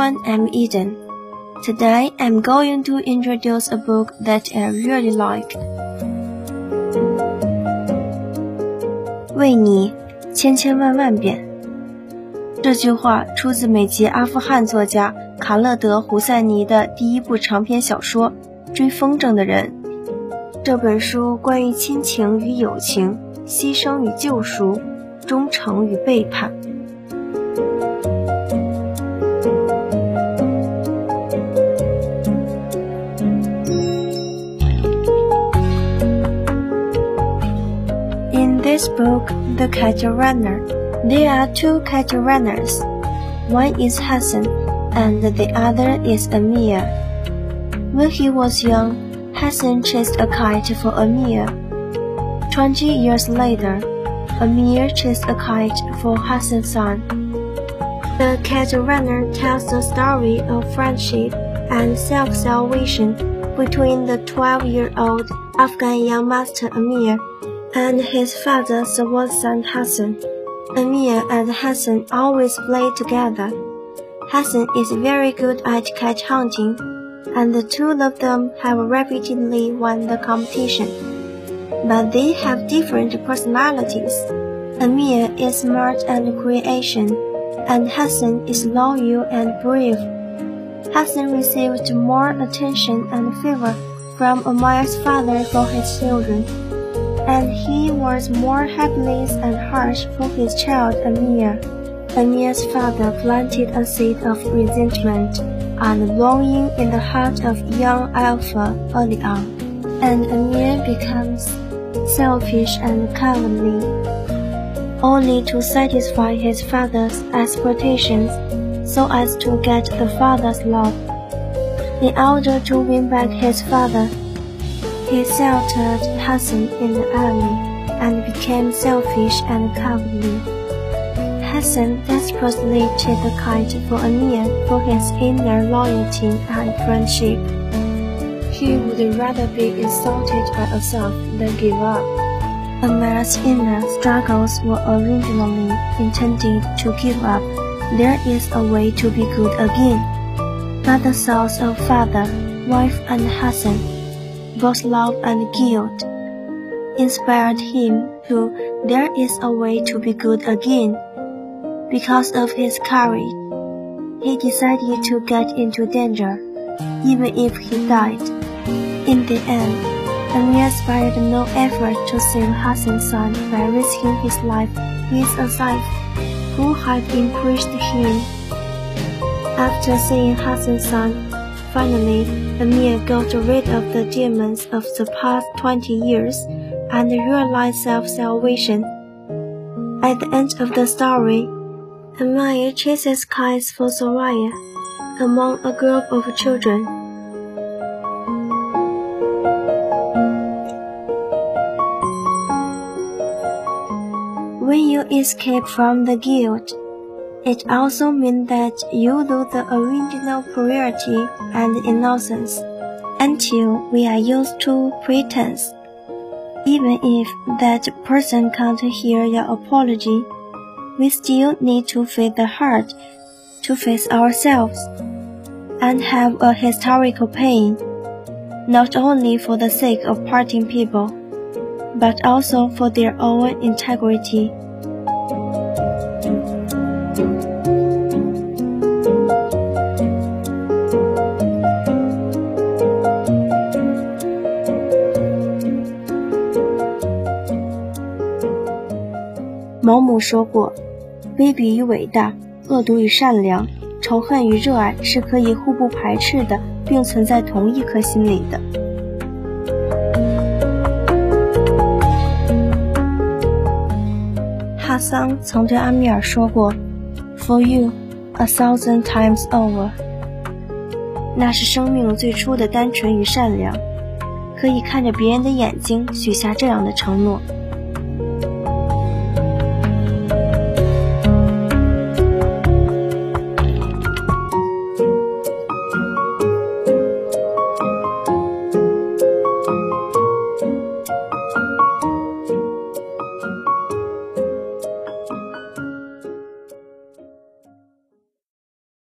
I'm Eden. Today I'm going to introduce a book that I really like. 为你千千万万遍。这句话出自美籍阿富汗作家卡勒德·胡塞尼的第一部长篇小说《追风筝的人》。这本书关于亲情与友情、牺牲与救赎、忠诚与背叛。This book, The Kite Runner, there are two kite runners. One is Hassan, and the other is Amir. When he was young, Hassan chased a kite for Amir. Twenty years later, Amir chased a kite for Hassan's son. The Kite Runner tells the story of friendship and self-salvation between the 12-year-old Afghan young master Amir and his father Sawad Hassan. Amir and Hassan always play together. Hassan is very good at kite hunting and the two of them have repeatedly won the competition. But they have different personalities. Amir is smart and creation, and Hassan is loyal and brave. Hassan received more attention and favor from Amir's father for his children, and he was more helpless and harsh for his child Amir. Amir's father planted a seed of resentment and longing in the heart of young Alpha early on, and Amir becomes selfish and cowardly, only to satisfy his father's expectations so as to get the father's love. In order to win back his father, he sheltered Hassan in the alley and became selfish and cowardly. Hassan desperately chased the kite for Amir for his inner loyalty and friendship. He would rather be insulted by a Assef than give up. Amir's inner struggles were originally intended to give up. There is a way to be good again. But the thoughts of father, wife, and Hassan, both love and guilt, inspired him to there is a way to be good again. Because of his courage, he decided to get into danger, even if he died. In the end, Amir spared no effort to save Hassan's son by risking his life with Assef, who had impressed him. After seeing Hassan's son, finally, Amir got rid of the demons of the past 20 years and realized self-salvation. At the end of the story, Amir chases kites for Soraya among a group of children. When you escape from the guilt, it also means that you lose the original purity and innocence until we are used to pretense. Even if that person can't hear your apology, we still need to face the heart, to face ourselves, and have a historical pain, not only for the sake of parting people, but also for their own integrity. 毛姆说过。卑鄙与伟大，恶毒与善良，仇恨与热爱是可以互不排斥的，并存在同一颗心里的。哈桑曾对阿米尔说过：“For you, a thousand times over。”那是生命最初的单纯与善良，可以看着别人的眼睛许下这样的承诺。